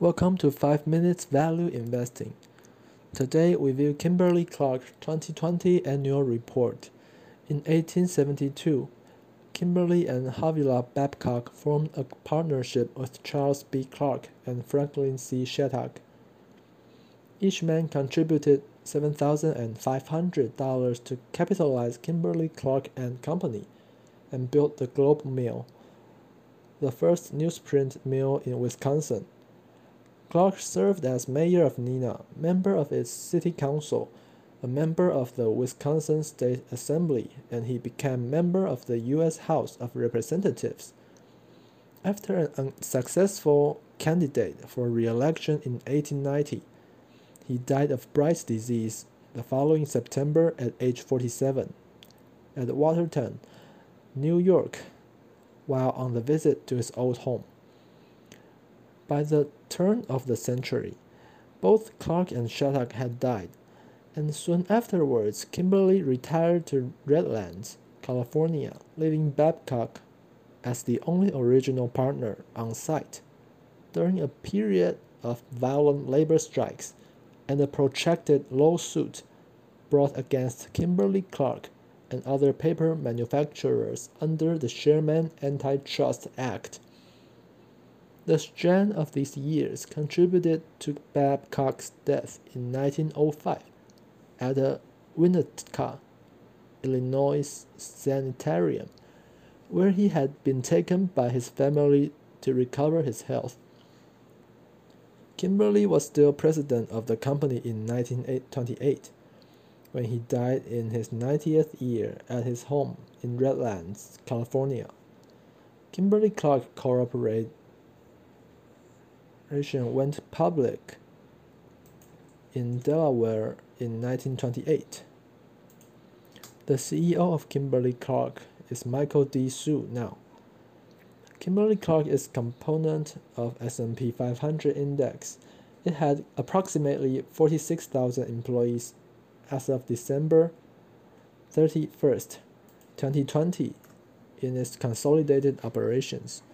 Welcome to 5 Minutes Value Investing. Today we view Kimberly Clark's 2020 Annual Report. In 1872, Kimberly and Havilah Babcock formed a partnership with Charles B. Clark and Franklin C. Shattuck. Each man contributed $7,500 to capitalize Kimberly Clark and Company and built the Globe Mill, the first newsprint mill in Wisconsin. Clark served as mayor of Neenah, member of its city council, a member of the Wisconsin State Assembly, and he became member of the U.S. House of Representatives. After an unsuccessful candidate for re-election in 1890, he died of Bright's disease the following September at age 47 at Watertown, New York, while on the visit to his old home. By the turn of the century, both Clark and Shattuck had died, and soon afterwards Kimberly retired to Redlands, California, leaving Babcock as the only original partner on site. During a period of violent labor strikes and a protracted lawsuit brought against Kimberly Clark and other paper manufacturers under the Sherman Antitrust Act, the strain of these years contributed to Babcock's death in 1905 at a Winnetka, Illinois sanitarium, where he had been taken by his family to recover his health. Kimberly was still president of the company in 1928 when he died in his 90th year at his home in Redlands, California. Kimberly Clark Corporation went public in Delaware in 1928. The CEO of Kimberly Clark is Michael D. Hsu now. Kimberly Clark is component of S&P 500 index. It had approximately 46,000 employees as of December 31st, 2020 in its consolidated operations.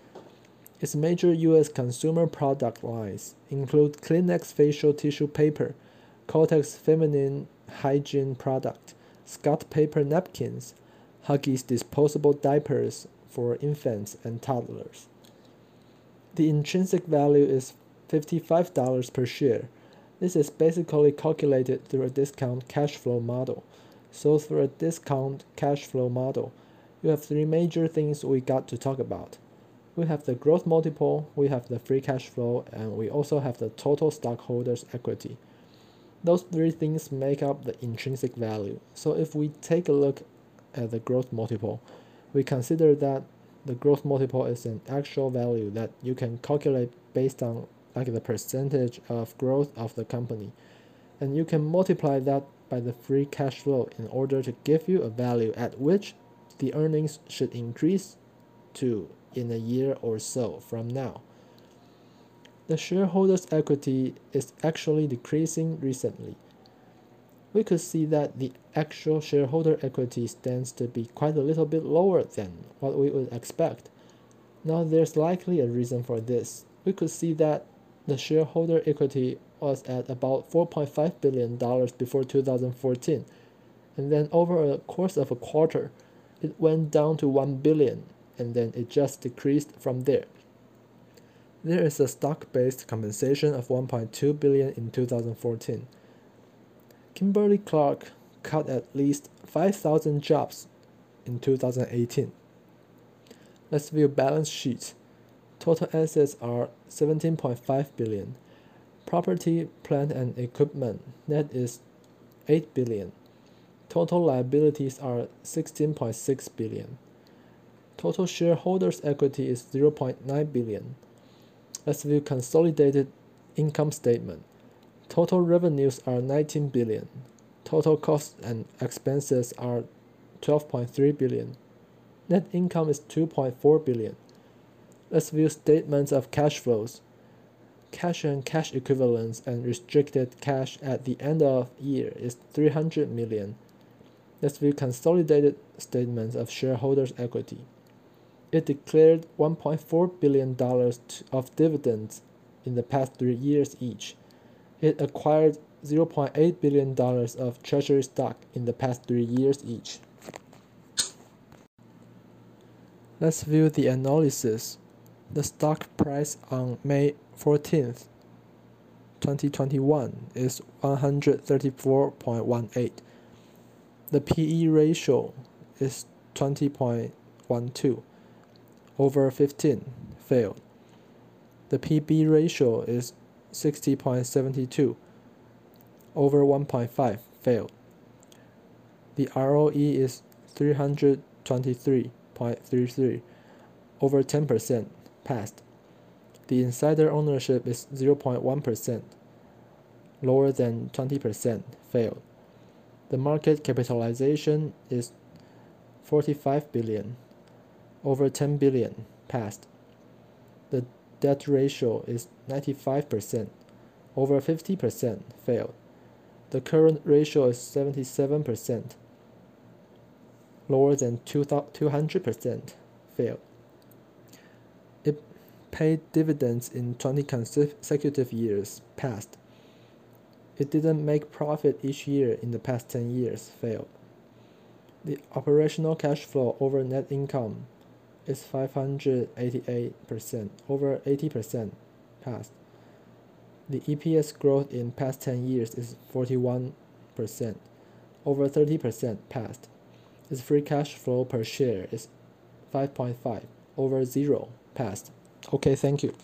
Its major U.S. consumer product lines include Kleenex facial tissue paper, Kotex feminine hygiene product, Scott paper napkins, Huggies disposable diapers for infants and toddlers. The intrinsic value is $55 per share. This is basically calculated through a discount cash flow model. So through a discount cash flow model, you have three major things we got to talk about we have the growth multiple, we have the free cash flow, and we also have the total stockholders' equity. Those three things make up the intrinsic value. So if we take a look at the growth multiple, we consider that the growth multiple is an actual value that you can calculate based on like the percentage of growth of the company. And you can multiply that by the free cash flow in order to give you a value at which the earnings should increase to in a year or so from now. The shareholders' equity is actually decreasing recently. We could see that the actual shareholder equity stands to be quite a little bit lower than what we would expect. Now, there's likely a reason for this. We could see that the shareholder equity was at about $4.5 billion before 2014, and then over a course of a quarter, it went down to 1 billion and then it just decreased from there. There is a stock-based compensation of 1.2 billion in 2014. Kimberly Clark cut at least 5,000 jobs in 2018. Let's view balance sheet. Total assets are 17.5 billion. Property, plant and equipment net is 8 billion. Total liabilities are 16.6 billion. Total shareholders' equity is 0.9 billion. Let's view consolidated income statement. Total revenues are 19 billion. Total costs and expenses are 12.3 billion. Net income is 2.4 billion. Let's view statements of cash flows. Cash and cash equivalents and restricted cash at the end of year is 300 million. Let's view consolidated statements of shareholders' equity it declared $1.4 billion of dividends in the past three years each. It acquired $0.8 billion of treasury stock in the past three years each. Let's view the analysis. The stock price on May 14th, 2021 is 134.18. The PE ratio is 20.12 over 15 failed. The PB ratio is 60.72 over 1.5 failed. The ROE is 323.33 over 10% passed. The insider ownership is 0.1%, lower than 20% failed. The market capitalization is 45 billion, over 10 billion passed. The debt ratio is 95%, over 50% failed. The current ratio is 77%, lower than 200% failed. It paid dividends in 20 consecutive years passed. It didn't make profit each year in the past 10 years failed. The operational cash flow over net income is 588%, over 80% passed. The EPS growth in past 10 years is 41%, over 30% passed. Its free cash flow per share is 5.5, over 0 passed. Okay, thank you.